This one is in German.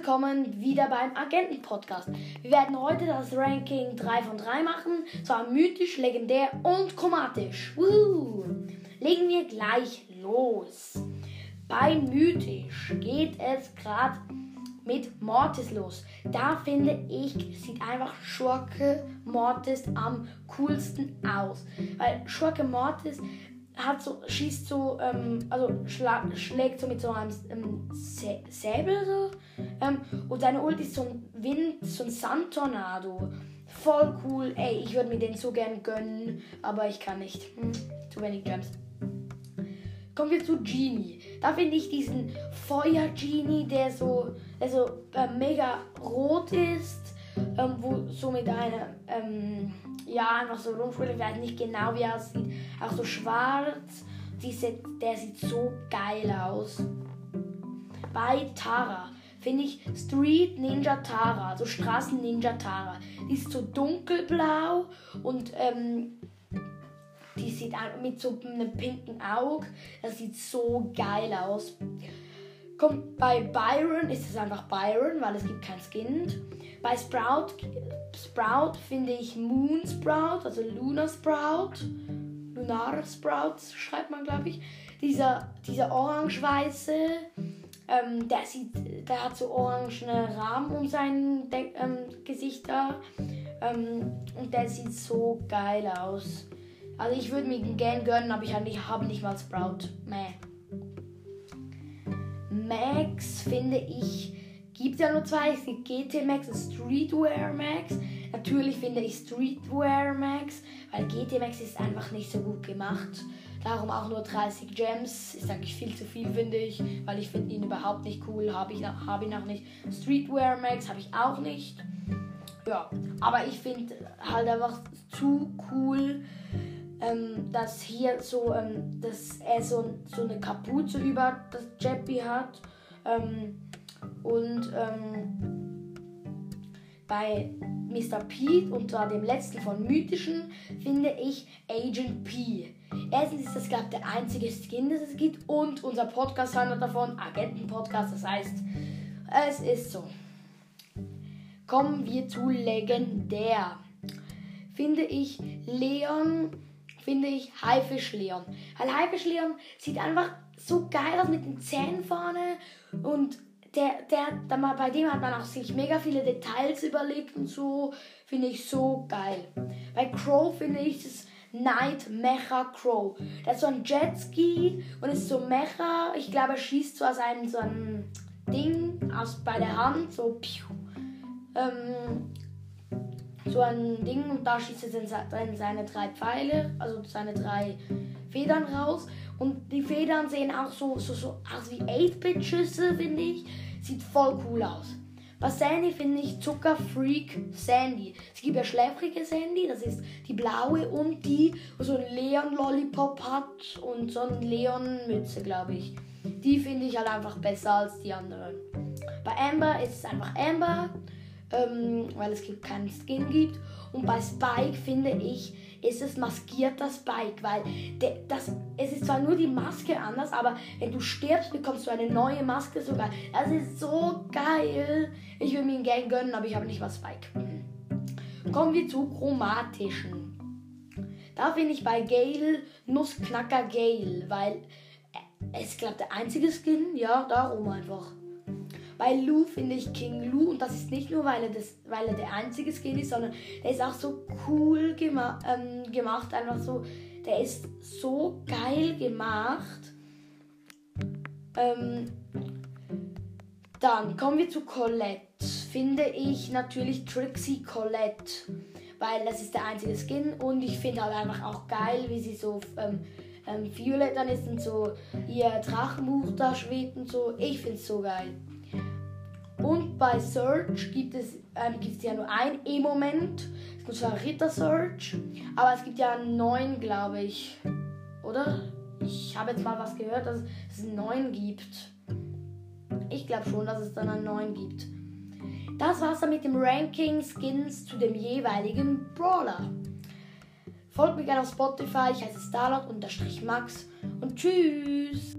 willkommen wieder beim Agenten-Podcast. Wir werden heute das Ranking 3 von 3 machen, zwar mythisch, legendär und chromatisch. Woo! Legen wir gleich los. Bei mythisch geht es gerade mit Mortis los. Da finde ich, sieht einfach Schurke Mortis am coolsten aus. Weil Schurke Mortis hat so, schießt so, ähm, also schla schlägt so mit so einem ähm, Säbel so. Ähm, und seine Ult ist so ein Wind, so ein Sandtornado. Voll cool. Ey, ich würde mir den so gern gönnen, aber ich kann nicht. Hm, zu wenig Gems. Kommen wir zu Genie. Da finde ich diesen Feuer-Genie, der so, der so äh, mega rot ist, ähm, wo so mit einer, ähm, ja, einfach so rumspielt. Ich weiß nicht genau, wie er aussieht. Auch so schwarz. Diese, der sieht so geil aus. Bei Tara finde ich Street Ninja Tara, also Straßen Ninja Tara. Die ist so dunkelblau und ähm, die sieht mit so einem pinken Auge. Das sieht so geil aus. Kommt bei Byron ist es einfach Byron, weil es gibt kein Skin. Bei Sprout, Sprout finde ich Moon Sprout, also Luna Sprout. Lunar Sprout schreibt man, glaube ich. Dieser, dieser orange-weiße, ähm, der, der hat so orangene Rahmen um sein De ähm, Gesicht da. Ähm, und der sieht so geil aus. Also ich würde mir den gern gönnen, aber ich habe nicht, mal Sprout. Meh. Max finde ich, gibt ja nur zwei. Es gibt GT Max und Streetwear Max. Natürlich finde ich Streetwear Max, weil GT Max ist einfach nicht so gut gemacht. Darum auch nur 30 Gems. Ist eigentlich viel zu viel, finde ich, weil ich finde ihn überhaupt nicht cool. Habe ich, hab ihn auch nicht. Streetwear Max habe ich auch nicht. Ja, aber ich finde halt einfach zu cool, ähm, dass hier so, ähm, dass er so, so eine Kapuze über das Jeppy hat. Ähm, und ähm, bei Mr. Pete und zwar dem letzten von Mythischen finde ich Agent P. Erstens ist das, glaube ich, der einzige Skin, das es gibt und unser Podcast handelt davon, Agenten-Podcast, das heißt, es ist so. Kommen wir zu Legendär. Finde ich Leon finde ich Haifisch Leon. Weil Haifisch Leon sieht einfach so geil aus mit den Zähnen vorne und der, der, der, bei dem hat man auch sich mega viele Details überlegt und so. Finde ich so geil. Bei Crow finde ich das Night Mecha Crow. Der ist so ein Jetski und ist so Mecha. Ich glaube, er schießt so aus so einem Ding aus bei der Hand, so. Ähm, so ein Ding und da schießt er dann seine drei Pfeile, also seine drei Federn raus. Und die Federn sehen auch so, so, so aus wie 8-Bit-Schüsse, finde ich. Sieht voll cool aus. Bei Sandy finde ich Zuckerfreak Sandy. Es gibt ja schläfrige Sandy, das ist die blaue und die, wo so ein Leon Lollipop hat und so ein Leon Mütze, glaube ich. Die finde ich halt einfach besser als die anderen. Bei Amber ist es einfach Amber ähm, weil es keinen Skin gibt. Und bei Spike finde ich, ist es maskierter Spike, weil de, das, es ist zwar nur die Maske anders, aber wenn du stirbst, bekommst du eine neue Maske sogar. Das ist so geil. Ich will mir einen Gang gönnen, aber ich habe nicht mal Spike. Kommen wir zu chromatischen. Da finde ich bei Gale Nussknacker Gale, weil es glaube der einzige Skin, ja, darum einfach. Bei Lou finde ich King Lou und das ist nicht nur, weil er, das, weil er der einzige Skin ist, sondern der ist auch so cool gema ähm, gemacht. Einfach so, der ist so geil gemacht. Ähm, dann kommen wir zu Colette. Finde ich natürlich Trixie Colette, weil das ist der einzige Skin und ich finde halt einfach auch geil, wie sie so ähm, ähm, violett dann ist und so ihr Drachenbuch da schwebt und so. Ich finde es so geil. Und bei Search gibt es, ähm, gibt ja nur ein E-Moment. Es gibt zwar Ritter Search, aber es gibt ja einen neuen, glaube ich. Oder? Ich habe jetzt mal was gehört, dass es einen neuen gibt. Ich glaube schon, dass es dann einen neuen gibt. Das war's dann mit dem Ranking Skins zu dem jeweiligen Brawler. Folgt mir gerne auf Spotify, ich heiße Starlord-Max und tschüss!